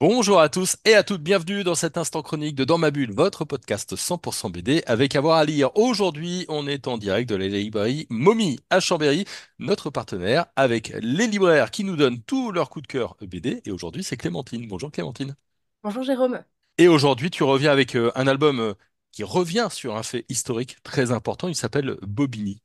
Bonjour à tous et à toutes, bienvenue dans cet instant chronique de Dans ma bulle, votre podcast 100% BD avec avoir à lire. Aujourd'hui, on est en direct de la librairie Mommy à Chambéry, notre partenaire avec les libraires qui nous donnent tous leurs coups de cœur BD. Et aujourd'hui, c'est Clémentine. Bonjour Clémentine. Bonjour Jérôme. Et aujourd'hui, tu reviens avec euh, un album euh, qui revient sur un fait historique très important. Il s'appelle Bobigny.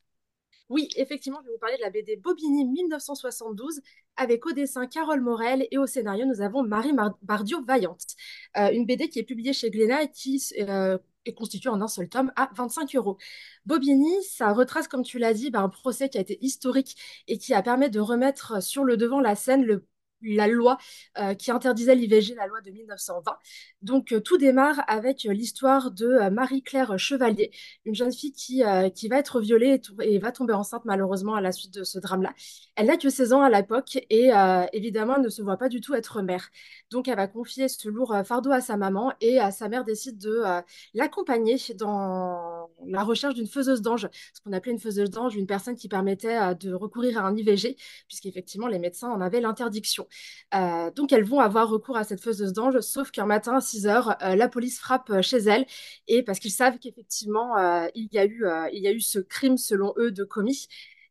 Oui, effectivement, je vais vous parler de la BD Bobigny 1972 avec au dessin Carole Morel et au scénario, nous avons Marie Bardio-Vaillante. Euh, une BD qui est publiée chez Glénat et qui euh, est constituée en un seul tome à 25 euros. Bobigny, ça retrace, comme tu l'as dit, bah, un procès qui a été historique et qui a permis de remettre sur le devant la scène le la loi euh, qui interdisait l'IVG, la loi de 1920. Donc euh, tout démarre avec euh, l'histoire de Marie-Claire Chevalier, une jeune fille qui, qui va être violée et, va tomber enceinte malheureusement à la suite de ce drame-là. Elle n'a que 16 ans à l'époque et évidemment ne se voit pas du tout être mère. Donc elle va confier ce lourd fardeau à sa maman et sa mère décide de l'accompagner dans la recherche d'une faiseuse d'ange, ce qu'on appelait une faiseuse d'ange, une personne qui permettait de recourir à un IVG, puisqu'effectivement les médecins en avaient l'interdiction. Euh, donc elles vont avoir recours à cette faiseuse d'ange, sauf qu'un matin à 6 heures, euh, la police frappe euh, chez elles et parce qu'ils savent qu'effectivement il y a eu il y a eu ce crime selon eux de commis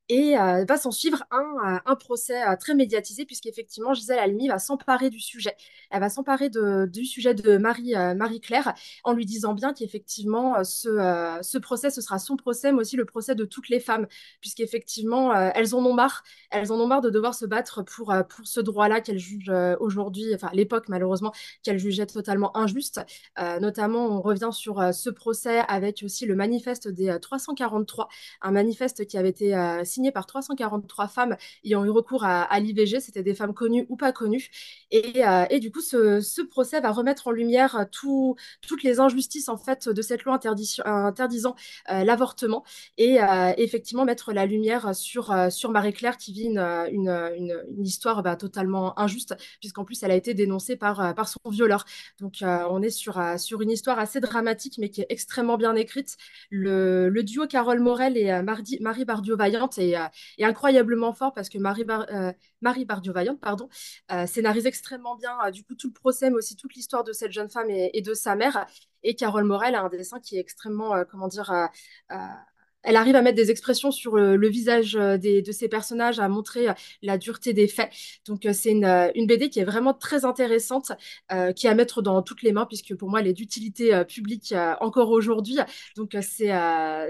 et euh, va s'en suivre un, euh, un procès euh, très médiatisé, puisqu'effectivement, Gisèle Halimi va s'emparer du sujet. Elle va s'emparer du sujet de Marie, Marie-Claire en lui disant bien qu'effectivement, ce, ce procès, ce sera son procès, mais aussi le procès de toutes les femmes, puisqu'effectivement, elles en ont marre. Elles en ont marre de devoir se battre pour, pour ce droit-là qu'elles jugent aujourd'hui, enfin, l'époque, malheureusement, qu'elles jugeaient totalement injuste. notamment, on revient sur ce procès avec aussi le manifeste des 343, un manifeste qui avait été signé par 343 femmes ayant eu recours à, l'IVG. C'était des femmes connues ou pas connues. Et, euh, du coup, ce, procès va remettre en lumière tout, toutes les injustices en fait de cette loi interdisant euh, l'avortement et euh, effectivement mettre la lumière sur, sur Marie-Claire qui vit une, une, une, histoire bah, totalement injuste puisqu'en plus elle a été dénoncée par, par son violeur. Donc on est sur, sur une histoire assez dramatique mais qui est extrêmement bien écrite. Le, duo Carole Morel et Marie Bardio-Vaillante est et, incroyablement fort parce que Marie, euh, Marie Bardio-Vaillante pardon, euh, scénarise extrêmement bien euh, du coup tout le procès, mais aussi toute l'histoire de cette jeune femme et, et, de sa mère. Et Carole Morel a un dessin qui est extrêmement, comment dire, elle arrive à mettre des expressions sur le, visage euh, de ces personnages, à montrer euh, la dureté des faits. Donc euh, c'est une, BD qui est vraiment très intéressante, qui est à mettre dans toutes les mains, puisque pour moi elle est d'utilité publique encore aujourd'hui. Donc c'est un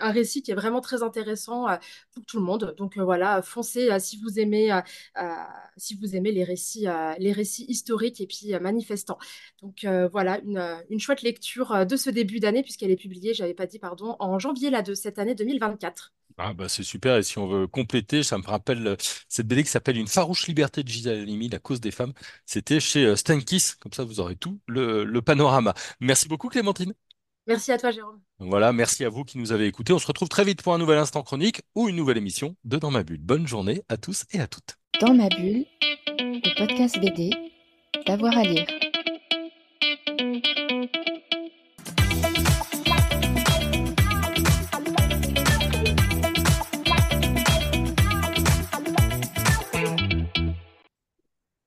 récit qui est vraiment très intéressant pour tout le monde. Donc voilà, foncez si vous aimez si vous aimez les récits les récits historiques et puis manifestants. Donc voilà une, une chouette lecture de ce début d'année puisqu'elle est publiée, j'avais pas dit pardon, en janvier là de cette année 2024. Ah bah c'est super et si on veut compléter, ça me rappelle euh, cette BD qui s'appelle Une farouche liberté de Gisèle Halimi, La cause des femmes. C'était chez euh, Stankis, comme ça vous aurez tout le, le panorama. Merci beaucoup Clémentine. Merci à toi Jérôme. Voilà, merci à vous qui nous avez écoutés. On se retrouve très vite pour un nouvel instant chronique ou une nouvelle émission de Dans ma bulle. Bonne journée à tous et à toutes. Dans ma bulle, le podcast BD, d'avoir à lire.